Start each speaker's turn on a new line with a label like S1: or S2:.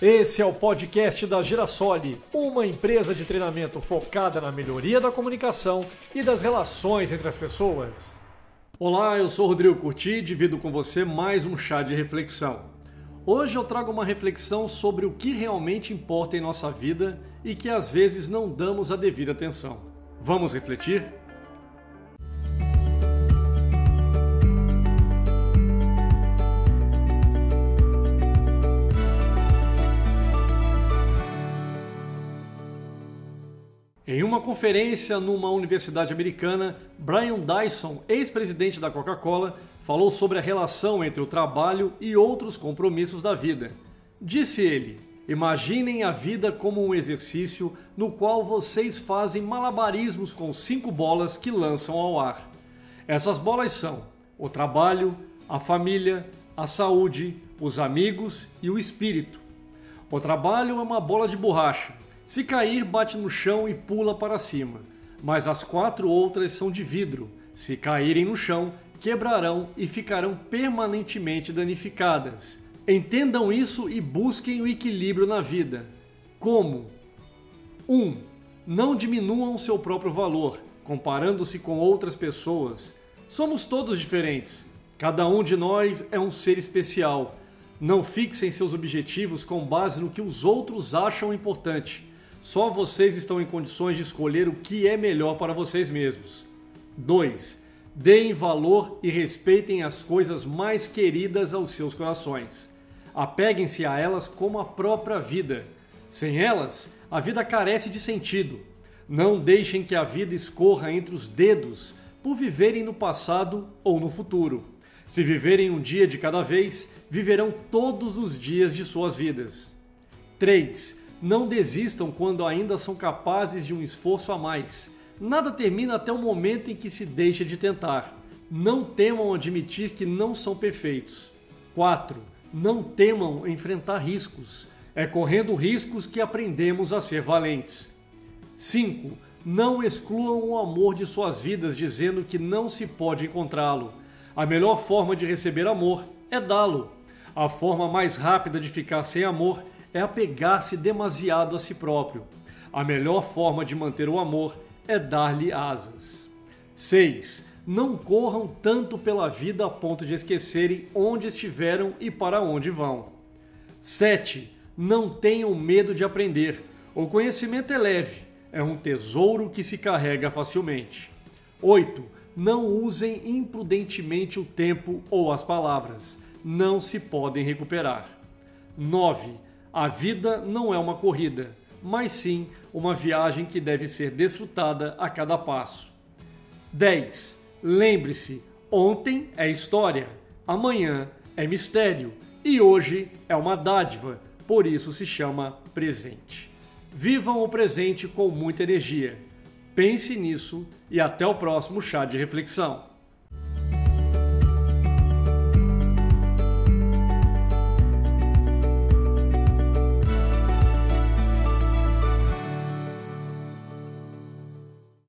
S1: Esse é o podcast da Girasole, uma empresa de treinamento focada na melhoria da comunicação e das relações entre as pessoas.
S2: Olá, eu sou Rodrigo Curti e divido com você mais um chá de reflexão. Hoje eu trago uma reflexão sobre o que realmente importa em nossa vida e que às vezes não damos a devida atenção. Vamos refletir? Em uma conferência numa universidade americana, Brian Dyson, ex-presidente da Coca-Cola, falou sobre a relação entre o trabalho e outros compromissos da vida. Disse ele: Imaginem a vida como um exercício no qual vocês fazem malabarismos com cinco bolas que lançam ao ar. Essas bolas são o trabalho, a família, a saúde, os amigos e o espírito. O trabalho é uma bola de borracha se cair, bate no chão e pula para cima. Mas as quatro outras são de vidro. Se caírem no chão, quebrarão e ficarão permanentemente danificadas. Entendam isso e busquem o equilíbrio na vida. Como? 1. Um, não diminuam seu próprio valor, comparando-se com outras pessoas. Somos todos diferentes. Cada um de nós é um ser especial. Não fixem seus objetivos com base no que os outros acham importante. Só vocês estão em condições de escolher o que é melhor para vocês mesmos. 2. Deem valor e respeitem as coisas mais queridas aos seus corações. Apeguem-se a elas como a própria vida. Sem elas, a vida carece de sentido. Não deixem que a vida escorra entre os dedos por viverem no passado ou no futuro. Se viverem um dia de cada vez, viverão todos os dias de suas vidas. 3. Não desistam quando ainda são capazes de um esforço a mais. Nada termina até o momento em que se deixa de tentar. Não temam admitir que não são perfeitos. 4. Não temam enfrentar riscos. É correndo riscos que aprendemos a ser valentes. 5. Não excluam o amor de suas vidas dizendo que não se pode encontrá-lo. A melhor forma de receber amor é dá-lo. A forma mais rápida de ficar sem amor é apegar-se demasiado a si próprio. A melhor forma de manter o amor é dar-lhe asas. 6. Não corram tanto pela vida a ponto de esquecerem onde estiveram e para onde vão. 7. Não tenham medo de aprender. O conhecimento é leve, é um tesouro que se carrega facilmente. 8. Não usem imprudentemente o tempo ou as palavras. Não se podem recuperar. 9 a vida não é uma corrida, mas sim uma viagem que deve ser desfrutada a cada passo. 10. Lembre-se, ontem é história, amanhã é mistério e hoje é uma dádiva, por isso se chama presente. Vivam o presente com muita energia. Pense nisso e até o próximo chá de reflexão.